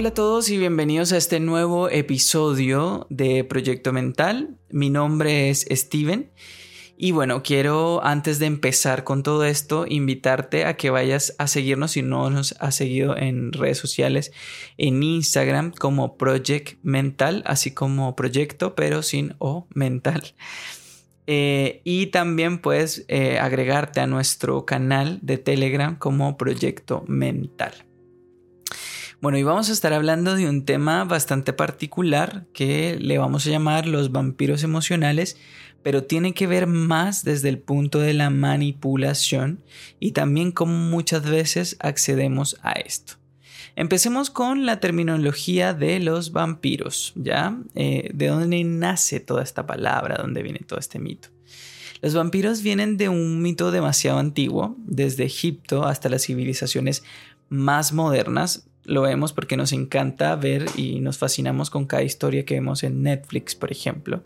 Hola a todos y bienvenidos a este nuevo episodio de Proyecto Mental. Mi nombre es Steven y bueno, quiero antes de empezar con todo esto invitarte a que vayas a seguirnos si no nos has seguido en redes sociales, en Instagram como Project Mental, así como Proyecto pero sin O mental. Eh, y también puedes eh, agregarte a nuestro canal de Telegram como Proyecto Mental. Bueno, y vamos a estar hablando de un tema bastante particular que le vamos a llamar los vampiros emocionales, pero tiene que ver más desde el punto de la manipulación y también cómo muchas veces accedemos a esto. Empecemos con la terminología de los vampiros, ¿ya? Eh, ¿De dónde nace toda esta palabra? ¿Dónde viene todo este mito? Los vampiros vienen de un mito demasiado antiguo, desde Egipto hasta las civilizaciones más modernas, lo vemos porque nos encanta ver y nos fascinamos con cada historia que vemos en Netflix, por ejemplo.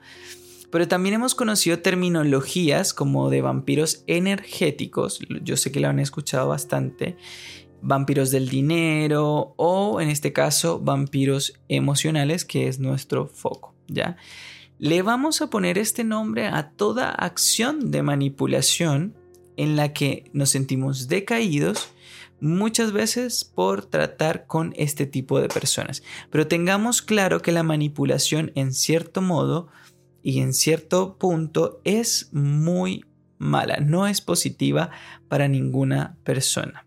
Pero también hemos conocido terminologías como de vampiros energéticos, yo sé que lo han escuchado bastante, vampiros del dinero o en este caso vampiros emocionales, que es nuestro foco, ¿ya? Le vamos a poner este nombre a toda acción de manipulación en la que nos sentimos decaídos muchas veces por tratar con este tipo de personas. Pero tengamos claro que la manipulación en cierto modo y en cierto punto es muy mala, no es positiva para ninguna persona.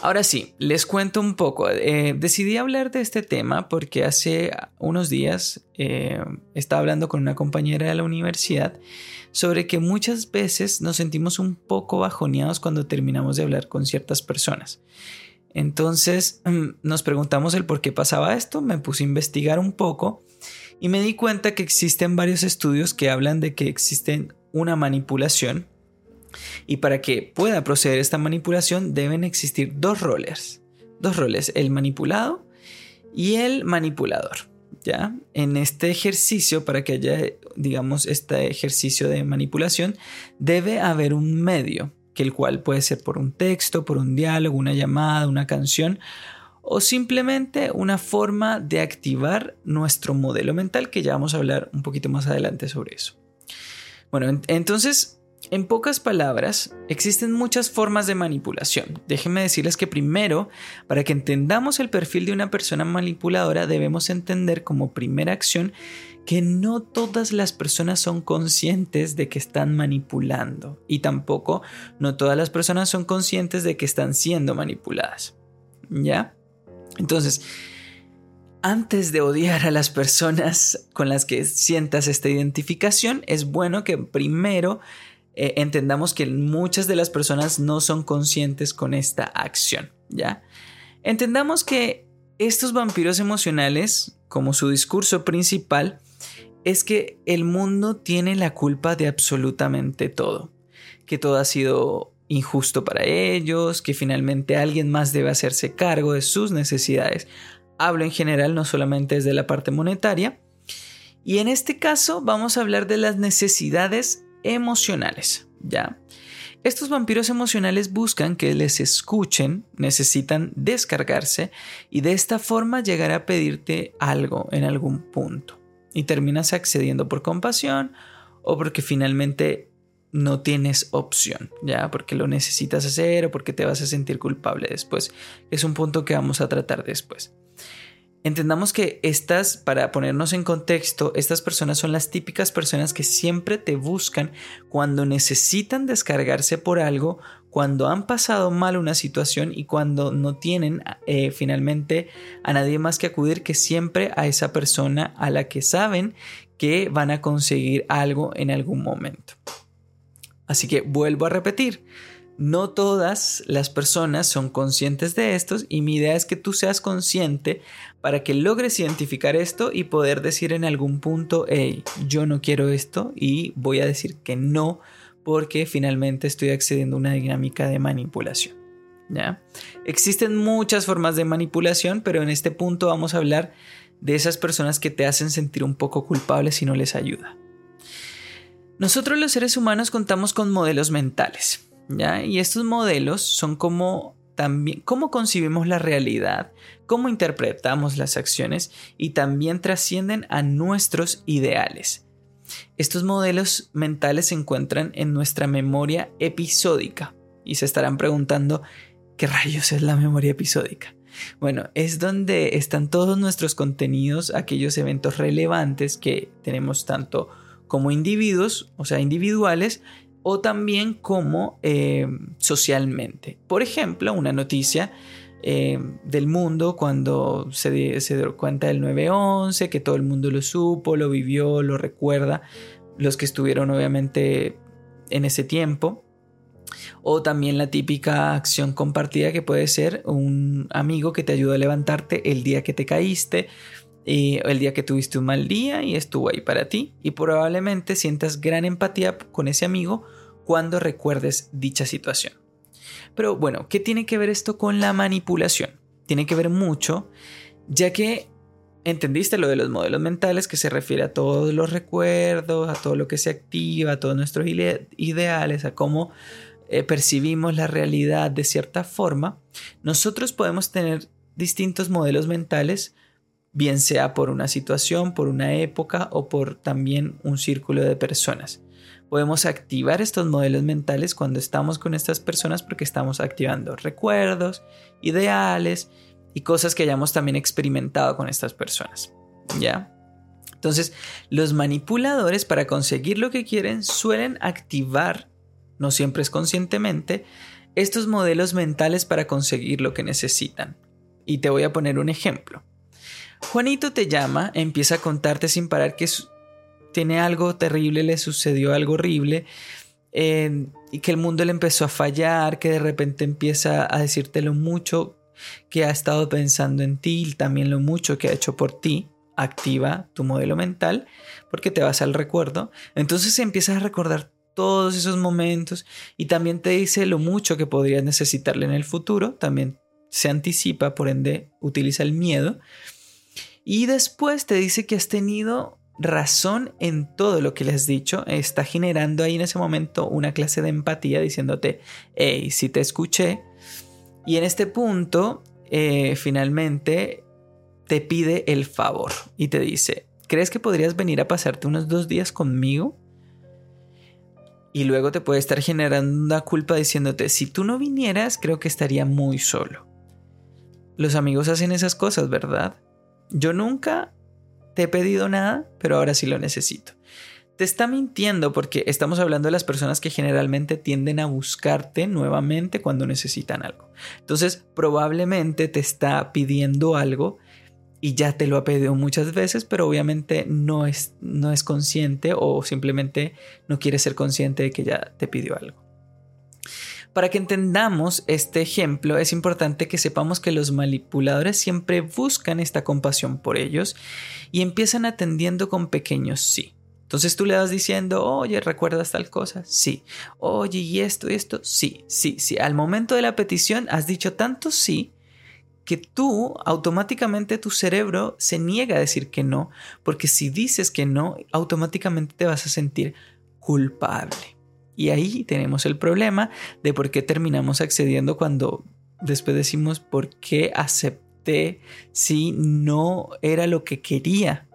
Ahora sí, les cuento un poco. Eh, decidí hablar de este tema porque hace unos días eh, estaba hablando con una compañera de la universidad sobre que muchas veces nos sentimos un poco bajoneados cuando terminamos de hablar con ciertas personas. Entonces nos preguntamos el por qué pasaba esto, me puse a investigar un poco y me di cuenta que existen varios estudios que hablan de que existen una manipulación y para que pueda proceder esta manipulación deben existir dos roles, dos roles, el manipulado y el manipulador. ¿Ya? En este ejercicio, para que haya, digamos, este ejercicio de manipulación, debe haber un medio, que el cual puede ser por un texto, por un diálogo, una llamada, una canción, o simplemente una forma de activar nuestro modelo mental, que ya vamos a hablar un poquito más adelante sobre eso. Bueno, entonces en pocas palabras, existen muchas formas de manipulación. Déjenme decirles que primero, para que entendamos el perfil de una persona manipuladora, debemos entender como primera acción que no todas las personas son conscientes de que están manipulando y tampoco no todas las personas son conscientes de que están siendo manipuladas. ¿Ya? Entonces, antes de odiar a las personas con las que sientas esta identificación, es bueno que primero eh, entendamos que muchas de las personas no son conscientes con esta acción, ¿ya? Entendamos que estos vampiros emocionales, como su discurso principal, es que el mundo tiene la culpa de absolutamente todo, que todo ha sido injusto para ellos, que finalmente alguien más debe hacerse cargo de sus necesidades. Hablo en general, no solamente desde la parte monetaria. Y en este caso vamos a hablar de las necesidades emocionales, ¿ya? Estos vampiros emocionales buscan que les escuchen, necesitan descargarse y de esta forma llegar a pedirte algo en algún punto. Y terminas accediendo por compasión o porque finalmente no tienes opción, ¿ya? Porque lo necesitas hacer o porque te vas a sentir culpable después. Es un punto que vamos a tratar después. Entendamos que estas, para ponernos en contexto, estas personas son las típicas personas que siempre te buscan cuando necesitan descargarse por algo, cuando han pasado mal una situación y cuando no tienen eh, finalmente a nadie más que acudir que siempre a esa persona a la que saben que van a conseguir algo en algún momento. Así que vuelvo a repetir, no todas las personas son conscientes de estos y mi idea es que tú seas consciente para que logres identificar esto y poder decir en algún punto, hey, yo no quiero esto y voy a decir que no porque finalmente estoy accediendo a una dinámica de manipulación. ¿ya? Existen muchas formas de manipulación, pero en este punto vamos a hablar de esas personas que te hacen sentir un poco culpable si no les ayuda. Nosotros los seres humanos contamos con modelos mentales y estos modelos son como también cómo concibimos la realidad, cómo interpretamos las acciones y también trascienden a nuestros ideales. Estos modelos mentales se encuentran en nuestra memoria episódica y se estarán preguntando, ¿qué rayos es la memoria episódica? Bueno, es donde están todos nuestros contenidos, aquellos eventos relevantes que tenemos tanto como individuos, o sea, individuales, o también como eh, socialmente. Por ejemplo, una noticia eh, del mundo cuando se, se dio cuenta del 9-11, que todo el mundo lo supo, lo vivió, lo recuerda, los que estuvieron obviamente en ese tiempo. O también la típica acción compartida que puede ser un amigo que te ayudó a levantarte el día que te caíste, y el día que tuviste un mal día y estuvo ahí para ti. Y probablemente sientas gran empatía con ese amigo cuando recuerdes dicha situación. Pero bueno, ¿qué tiene que ver esto con la manipulación? Tiene que ver mucho, ya que entendiste lo de los modelos mentales que se refiere a todos los recuerdos, a todo lo que se activa, a todos nuestros ideales, a cómo eh, percibimos la realidad de cierta forma. Nosotros podemos tener distintos modelos mentales bien sea por una situación, por una época o por también un círculo de personas. Podemos activar estos modelos mentales cuando estamos con estas personas porque estamos activando recuerdos, ideales y cosas que hayamos también experimentado con estas personas. ¿Ya? Entonces, los manipuladores para conseguir lo que quieren suelen activar, no siempre es conscientemente, estos modelos mentales para conseguir lo que necesitan. Y te voy a poner un ejemplo. Juanito te llama, empieza a contarte sin parar que tiene algo terrible, le sucedió algo horrible y que el mundo le empezó a fallar, que de repente empieza a decirte lo mucho que ha estado pensando en ti y también lo mucho que ha hecho por ti. Activa tu modelo mental porque te vas al recuerdo. Entonces empiezas a recordar todos esos momentos y también te dice lo mucho que podrías necesitarle en el futuro. También se anticipa, por ende utiliza el miedo y después te dice que has tenido razón en todo lo que le has dicho. Está generando ahí en ese momento una clase de empatía diciéndote, hey, si te escuché. Y en este punto, eh, finalmente, te pide el favor y te dice, ¿crees que podrías venir a pasarte unos dos días conmigo? Y luego te puede estar generando una culpa diciéndote, si tú no vinieras, creo que estaría muy solo. Los amigos hacen esas cosas, ¿verdad? Yo nunca te he pedido nada, pero ahora sí lo necesito. Te está mintiendo porque estamos hablando de las personas que generalmente tienden a buscarte nuevamente cuando necesitan algo. Entonces, probablemente te está pidiendo algo y ya te lo ha pedido muchas veces, pero obviamente no es, no es consciente o simplemente no quiere ser consciente de que ya te pidió algo. Para que entendamos este ejemplo, es importante que sepamos que los manipuladores siempre buscan esta compasión por ellos y empiezan atendiendo con pequeños sí. Entonces tú le vas diciendo, oye, ¿recuerdas tal cosa? Sí. Oye, ¿y esto y esto? Sí, sí, sí. Al momento de la petición has dicho tanto sí que tú automáticamente tu cerebro se niega a decir que no, porque si dices que no, automáticamente te vas a sentir culpable. Y ahí tenemos el problema de por qué terminamos accediendo cuando después decimos por qué acepté si no era lo que quería.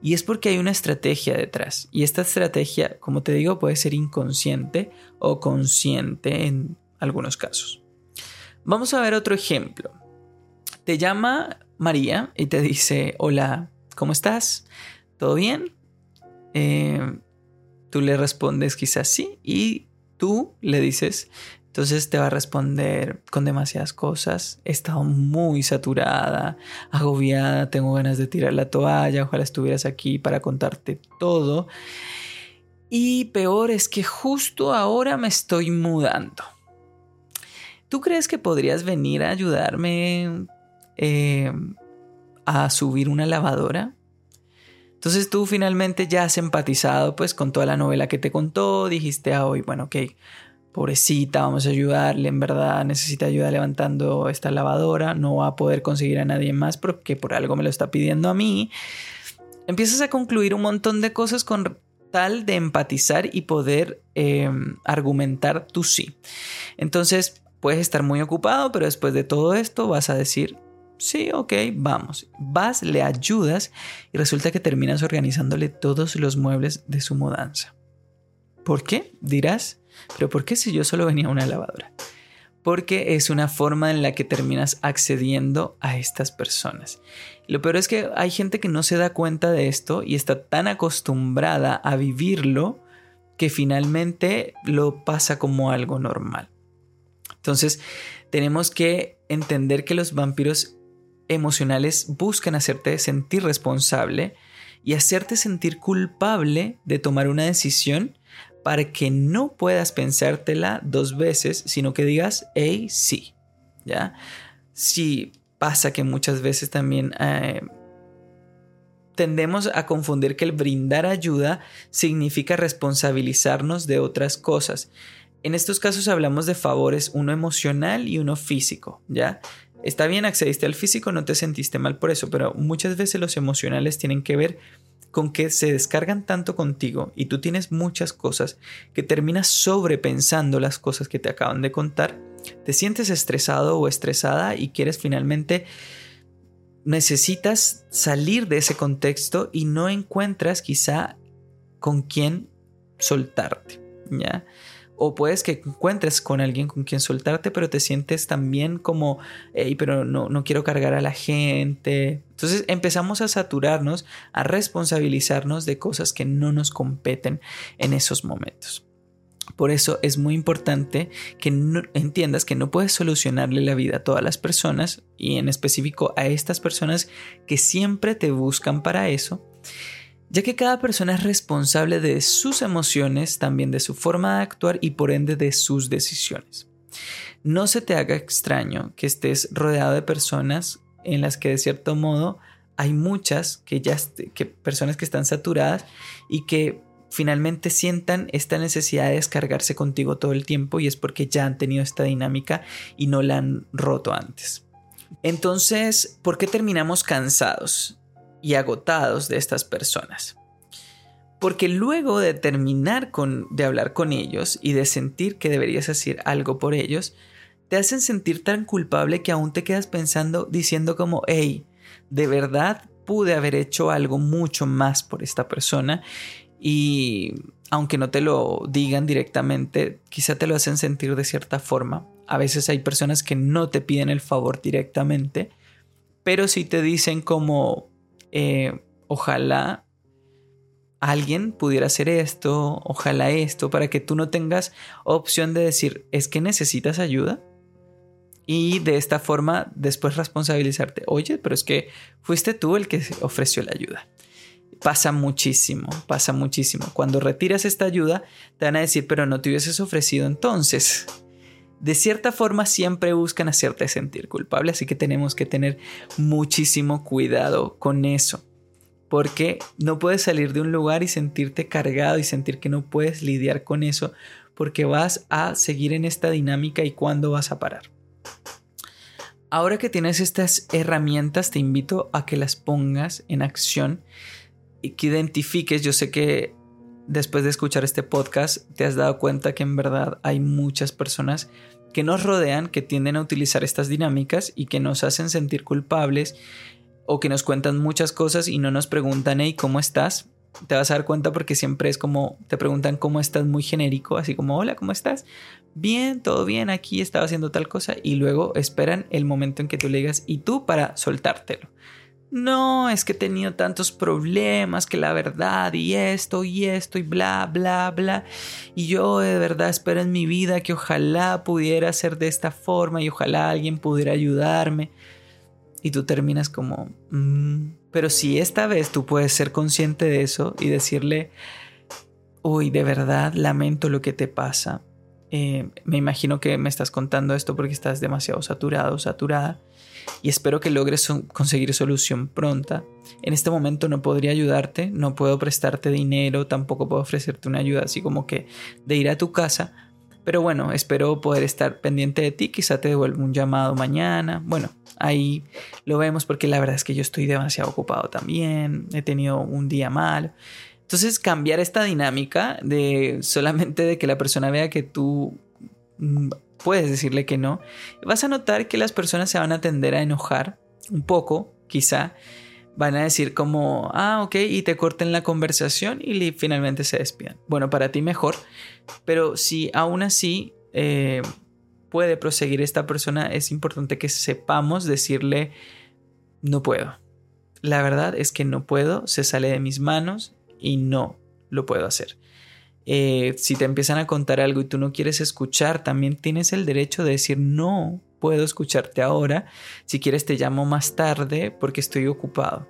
Y es porque hay una estrategia detrás. Y esta estrategia, como te digo, puede ser inconsciente o consciente en algunos casos. Vamos a ver otro ejemplo. Te llama María y te dice, hola, ¿cómo estás? ¿Todo bien? Eh, Tú le respondes quizás sí y tú le dices, entonces te va a responder con demasiadas cosas. He estado muy saturada, agobiada, tengo ganas de tirar la toalla, ojalá estuvieras aquí para contarte todo. Y peor es que justo ahora me estoy mudando. ¿Tú crees que podrías venir a ayudarme eh, a subir una lavadora? Entonces tú finalmente ya has empatizado pues con toda la novela que te contó, dijiste, ah, hoy, bueno, ok, pobrecita, vamos a ayudarle, en verdad necesita ayuda levantando esta lavadora, no va a poder conseguir a nadie más porque por algo me lo está pidiendo a mí. Empiezas a concluir un montón de cosas con tal de empatizar y poder em, argumentar tu sí. Entonces, puedes estar muy ocupado, pero después de todo esto vas a decir, sí, ok, vamos. Vas, le ayudas y resulta que terminas organizándole todos los muebles de su mudanza. ¿Por qué? Dirás, pero ¿por qué si yo solo venía una lavadora? Porque es una forma en la que terminas accediendo a estas personas. Lo peor es que hay gente que no se da cuenta de esto y está tan acostumbrada a vivirlo que finalmente lo pasa como algo normal. Entonces, tenemos que entender que los vampiros emocionales buscan hacerte sentir responsable y hacerte sentir culpable de tomar una decisión para que no puedas pensártela dos veces, sino que digas, hey, sí, ¿ya? Sí, pasa que muchas veces también eh, tendemos a confundir que el brindar ayuda significa responsabilizarnos de otras cosas. En estos casos hablamos de favores, uno emocional y uno físico, ¿ya? Está bien, accediste al físico, no te sentiste mal por eso, pero muchas veces los emocionales tienen que ver con que se descargan tanto contigo y tú tienes muchas cosas que terminas sobrepensando las cosas que te acaban de contar, te sientes estresado o estresada y quieres finalmente necesitas salir de ese contexto y no encuentras quizá con quién soltarte, ¿ya? O puedes que encuentres con alguien con quien soltarte, pero te sientes también como, pero no, no quiero cargar a la gente. Entonces empezamos a saturarnos, a responsabilizarnos de cosas que no nos competen en esos momentos. Por eso es muy importante que entiendas que no puedes solucionarle la vida a todas las personas y en específico a estas personas que siempre te buscan para eso ya que cada persona es responsable de sus emociones, también de su forma de actuar y por ende de sus decisiones. No se te haga extraño que estés rodeado de personas en las que de cierto modo hay muchas que ya que personas que están saturadas y que finalmente sientan esta necesidad de descargarse contigo todo el tiempo y es porque ya han tenido esta dinámica y no la han roto antes. Entonces, ¿por qué terminamos cansados? Y agotados de estas personas. Porque luego de terminar con, de hablar con ellos y de sentir que deberías hacer algo por ellos, te hacen sentir tan culpable que aún te quedas pensando, diciendo como, hey, de verdad pude haber hecho algo mucho más por esta persona y aunque no te lo digan directamente, quizá te lo hacen sentir de cierta forma. A veces hay personas que no te piden el favor directamente, pero sí te dicen como, eh, ojalá alguien pudiera hacer esto, ojalá esto, para que tú no tengas opción de decir, es que necesitas ayuda. Y de esta forma después responsabilizarte, oye, pero es que fuiste tú el que ofreció la ayuda. Pasa muchísimo, pasa muchísimo. Cuando retiras esta ayuda, te van a decir, pero no te hubieses ofrecido entonces de cierta forma siempre buscan hacerte sentir culpable, así que tenemos que tener muchísimo cuidado con eso. Porque no puedes salir de un lugar y sentirte cargado y sentir que no puedes lidiar con eso porque vas a seguir en esta dinámica y cuándo vas a parar. Ahora que tienes estas herramientas, te invito a que las pongas en acción y que identifiques, yo sé que después de escuchar este podcast te has dado cuenta que en verdad hay muchas personas que nos rodean que tienden a utilizar estas dinámicas y que nos hacen sentir culpables o que nos cuentan muchas cosas y no nos preguntan, hey, ¿cómo estás? Te vas a dar cuenta porque siempre es como, te preguntan cómo estás muy genérico, así como, hola, ¿cómo estás? Bien, todo bien, aquí estaba haciendo tal cosa y luego esperan el momento en que tú le digas, y tú para soltártelo no, es que he tenido tantos problemas que la verdad y esto y esto y bla, bla, bla. Y yo de verdad espero en mi vida que ojalá pudiera ser de esta forma y ojalá alguien pudiera ayudarme. Y tú terminas como, mm". pero si esta vez tú puedes ser consciente de eso y decirle, uy, de verdad lamento lo que te pasa. Eh, me imagino que me estás contando esto porque estás demasiado saturado, saturada y espero que logres conseguir solución pronta. En este momento no podría ayudarte, no puedo prestarte dinero, tampoco puedo ofrecerte una ayuda así como que de ir a tu casa, pero bueno, espero poder estar pendiente de ti, quizá te devuelva un llamado mañana. Bueno, ahí lo vemos porque la verdad es que yo estoy demasiado ocupado también, he tenido un día mal. Entonces cambiar esta dinámica de solamente de que la persona vea que tú mm, puedes decirle que no, vas a notar que las personas se van a tender a enojar un poco, quizá. Van a decir como, ah, ok, y te corten la conversación y finalmente se despidan. Bueno, para ti mejor, pero si aún así eh, puede proseguir esta persona, es importante que sepamos decirle, no puedo. La verdad es que no puedo, se sale de mis manos y no lo puedo hacer. Eh, si te empiezan a contar algo y tú no quieres escuchar, también tienes el derecho de decir no puedo escucharte ahora. Si quieres te llamo más tarde porque estoy ocupado.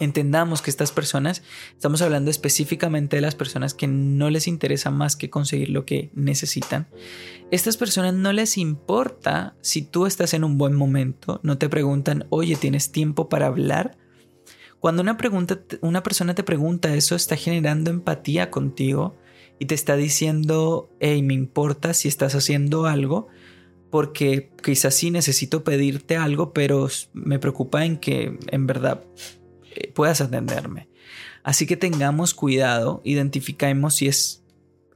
Entendamos que estas personas, estamos hablando específicamente de las personas que no les interesa más que conseguir lo que necesitan. Estas personas no les importa si tú estás en un buen momento, no te preguntan, oye, ¿tienes tiempo para hablar? Cuando una, pregunta, una persona te pregunta eso, está generando empatía contigo y te está diciendo, hey, me importa si estás haciendo algo, porque quizás sí necesito pedirte algo, pero me preocupa en que en verdad eh, puedas atenderme. Así que tengamos cuidado, identifiquemos si es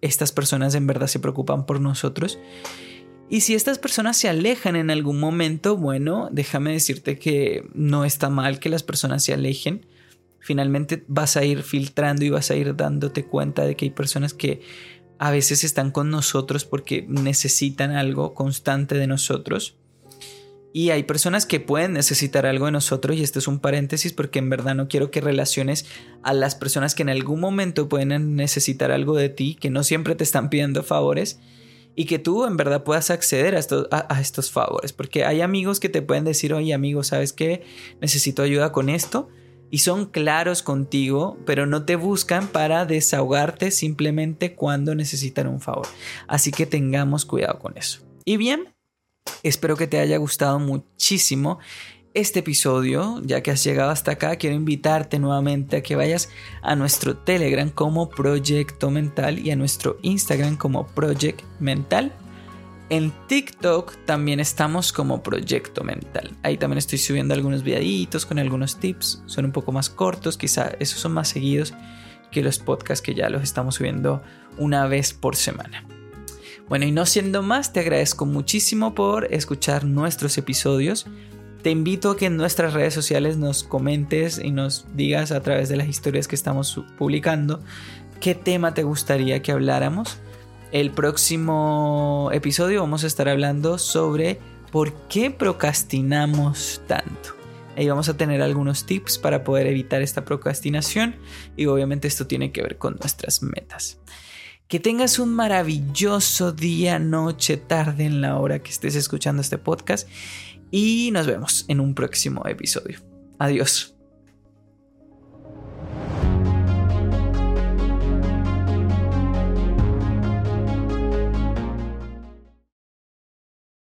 estas personas en verdad se preocupan por nosotros. Y si estas personas se alejan en algún momento, bueno, déjame decirte que no está mal que las personas se alejen finalmente vas a ir filtrando y vas a ir dándote cuenta de que hay personas que a veces están con nosotros porque necesitan algo constante de nosotros. Y hay personas que pueden necesitar algo de nosotros y este es un paréntesis porque en verdad no quiero que relaciones a las personas que en algún momento pueden necesitar algo de ti, que no siempre te están pidiendo favores y que tú en verdad puedas acceder a estos, a estos favores. Porque hay amigos que te pueden decir, oye amigo, ¿sabes qué? Necesito ayuda con esto y son claros contigo, pero no te buscan para desahogarte simplemente cuando necesitan un favor. Así que tengamos cuidado con eso. Y bien, espero que te haya gustado muchísimo este episodio, ya que has llegado hasta acá, quiero invitarte nuevamente a que vayas a nuestro Telegram como Proyecto Mental y a nuestro Instagram como Project Mental. En TikTok también estamos como Proyecto Mental. Ahí también estoy subiendo algunos videitos con algunos tips. Son un poco más cortos, quizá esos son más seguidos que los podcasts que ya los estamos subiendo una vez por semana. Bueno, y no siendo más, te agradezco muchísimo por escuchar nuestros episodios. Te invito a que en nuestras redes sociales nos comentes y nos digas a través de las historias que estamos publicando qué tema te gustaría que habláramos. El próximo episodio vamos a estar hablando sobre por qué procrastinamos tanto. Ahí vamos a tener algunos tips para poder evitar esta procrastinación y obviamente esto tiene que ver con nuestras metas. Que tengas un maravilloso día, noche, tarde en la hora que estés escuchando este podcast y nos vemos en un próximo episodio. Adiós.